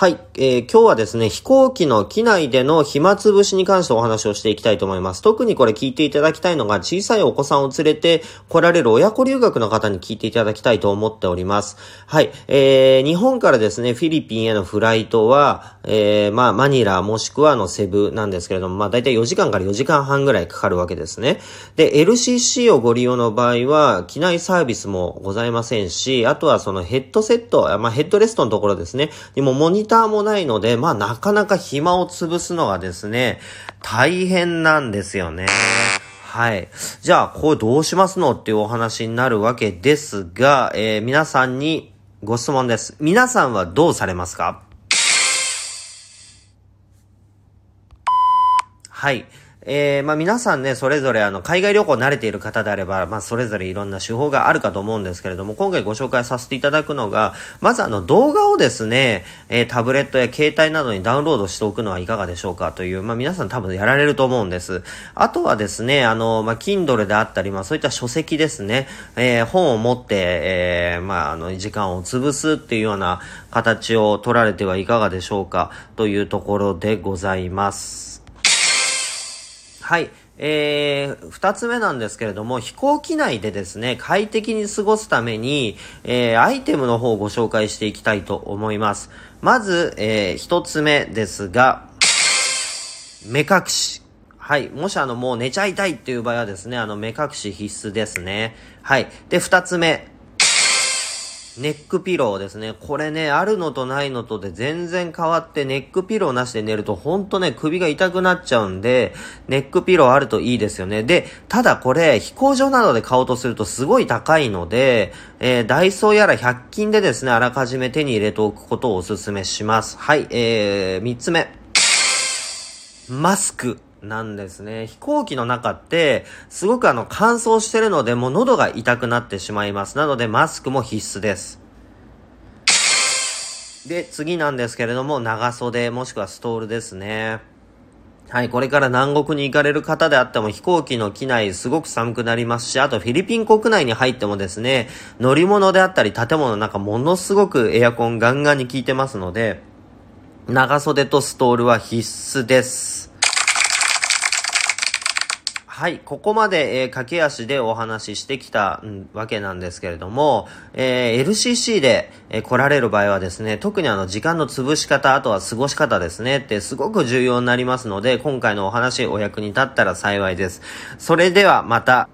はい、えー、今日はですね、飛行機の機内での暇つぶしに関してお話をしていきたいと思います。特にこれ聞いていただきたいのが、小さいお子さんを連れて来られる親子留学の方に聞いていただきたいと思っております。はい、えー、日本からですね、フィリピンへのフライトは、えー、まあ、マニラもしくはのセブなんですけれども、まあ、だいたい4時間から4時間半ぐらいかかるわけですね。で、LCC をご利用の場合は、機内サービスもございませんし、あとはそのヘッドセット、まあ、ヘッドレストのところですね、にもモニターもないので、まあなかなか暇を潰すのがですね、大変なんですよね。はい。じゃあ、これどうしますのっていうお話になるわけですが、えー、皆さんにご質問です。皆さんはどうされますか？はい。えー、まあ皆さんね、それぞれあの、海外旅行慣れている方であれば、まあそれぞれいろんな手法があるかと思うんですけれども、今回ご紹介させていただくのが、まずあの動画をですね、えー、タブレットや携帯などにダウンロードしておくのはいかがでしょうかという、まあ皆さん多分やられると思うんです。あとはですね、あの、まあ Kindle であったり、まあそういった書籍ですね、えー、本を持って、えー、まああの、時間を潰すっていうような形を取られてはいかがでしょうかというところでございます。はい。えー、二つ目なんですけれども、飛行機内でですね、快適に過ごすために、えー、アイテムの方をご紹介していきたいと思います。まず、えー、一つ目ですが、目隠し。はい。もしあの、もう寝ちゃいたいっていう場合はですね、あの、目隠し必須ですね。はい。で、二つ目。ネックピローですね。これね、あるのとないのとで全然変わって、ネックピローなしで寝るとほんとね、首が痛くなっちゃうんで、ネックピローあるといいですよね。で、ただこれ、飛行場などで買おうとするとすごい高いので、えー、ダイソーやら100均でですね、あらかじめ手に入れておくことをお勧めします。はい、えー、3つ目。マスク。なんですね。飛行機の中って、すごくあの乾燥してるので、もう喉が痛くなってしまいます。なのでマスクも必須です。で、次なんですけれども、長袖もしくはストールですね。はい、これから南国に行かれる方であっても飛行機の機内すごく寒くなりますし、あとフィリピン国内に入ってもですね、乗り物であったり建物の中ものすごくエアコンガンガンに効いてますので、長袖とストールは必須です。はい、ここまで、えー、駆け足でお話ししてきた、ん、わけなんですけれども、えー、LCC で、えー、来られる場合はですね、特にあの時間の潰し方、あとは過ごし方ですね、ってすごく重要になりますので、今回のお話お役に立ったら幸いです。それではまた。